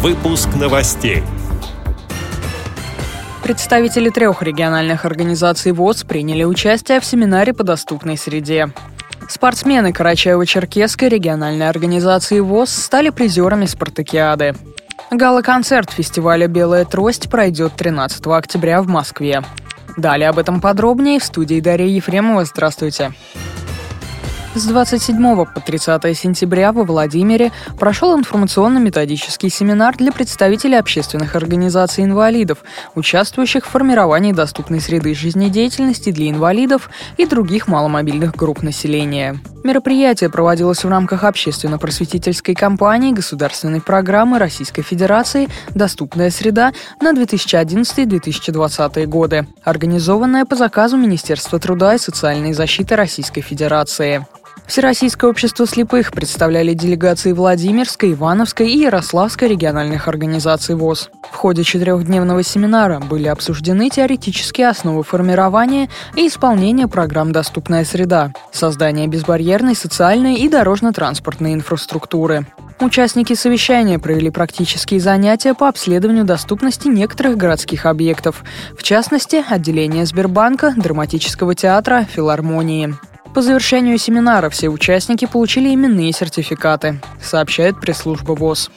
Выпуск новостей. Представители трех региональных организаций ВОЗ приняли участие в семинаре по доступной среде. Спортсмены Карачаево-Черкесской региональной организации ВОЗ стали призерами спартакиады. Гала-концерт фестиваля «Белая трость» пройдет 13 октября в Москве. Далее об этом подробнее в студии Дарья Ефремова. Здравствуйте. Здравствуйте. С 27 по 30 сентября во Владимире прошел информационно-методический семинар для представителей общественных организаций инвалидов, участвующих в формировании доступной среды жизнедеятельности для инвалидов и других маломобильных групп населения. Мероприятие проводилось в рамках общественно-просветительской кампании государственной программы Российской Федерации «Доступная среда» на 2011-2020 годы, организованная по заказу Министерства труда и социальной защиты Российской Федерации. Всероссийское общество слепых представляли делегации Владимирской, Ивановской и Ярославской региональных организаций ВОЗ. В ходе четырехдневного семинара были обсуждены теоретические основы формирования и исполнения программ «Доступная среда», создание безбарьерной социальной и дорожно-транспортной инфраструктуры. Участники совещания провели практические занятия по обследованию доступности некоторых городских объектов, в частности, отделения Сбербанка, драматического театра, филармонии. По завершению семинара все участники получили именные сертификаты, сообщает пресс-служба ВОЗ.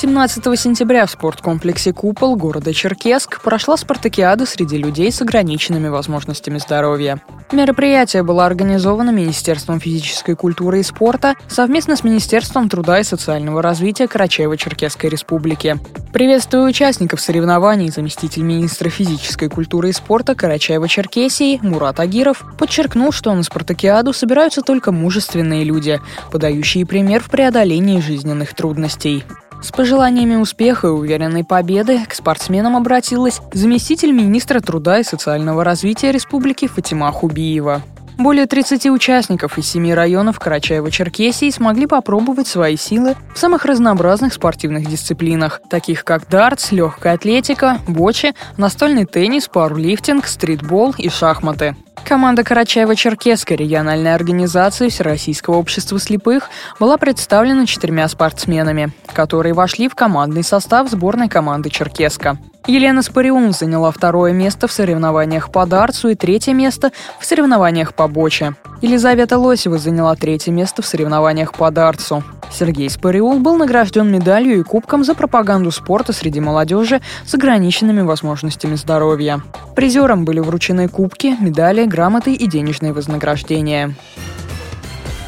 17 сентября в спорткомплексе «Купол» города Черкесск прошла спартакиада среди людей с ограниченными возможностями здоровья. Мероприятие было организовано Министерством физической культуры и спорта совместно с Министерством труда и социального развития Карачаево-Черкесской республики. Приветствуя участников соревнований, заместитель министра физической культуры и спорта Карачаева-Черкесии Мурат Агиров подчеркнул, что на спартакиаду собираются только мужественные люди, подающие пример в преодолении жизненных трудностей. С пожеланиями успеха и уверенной победы к спортсменам обратилась заместитель министра труда и социального развития республики Фатима Хубиева. Более 30 участников из семи районов Карачаева-Черкесии смогли попробовать свои силы в самых разнообразных спортивных дисциплинах, таких как дартс, легкая атлетика, бочи, настольный теннис, пауэрлифтинг, стритбол и шахматы. Команда Карачаева-Черкесской региональной организации Всероссийского общества слепых была представлена четырьмя спортсменами, которые вошли в командный состав сборной команды Черкеска. Елена Спариун заняла второе место в соревнованиях по дартсу и третье место в соревнованиях по боче. Елизавета Лосева заняла третье место в соревнованиях по дартсу. Сергей Спариул был награжден медалью и кубком за пропаганду спорта среди молодежи с ограниченными возможностями здоровья. Призерам были вручены кубки, медали, грамоты и денежные вознаграждения.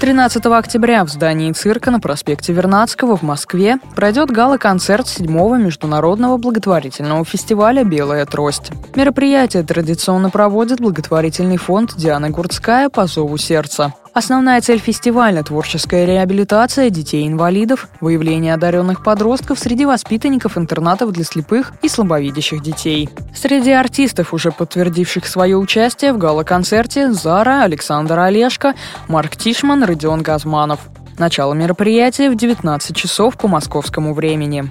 13 октября в здании цирка на проспекте Вернадского в Москве пройдет гала-концерт 7-го международного благотворительного фестиваля «Белая трость». Мероприятие традиционно проводит благотворительный фонд Диана Гурцкая по зову сердца. Основная цель фестиваля – творческая реабилитация детей-инвалидов, выявление одаренных подростков среди воспитанников интернатов для слепых и слабовидящих детей. Среди артистов, уже подтвердивших свое участие в гала-концерте, Зара, Александр Олешко, Марк Тишман, Родион Газманов. Начало мероприятия в 19 часов по московскому времени.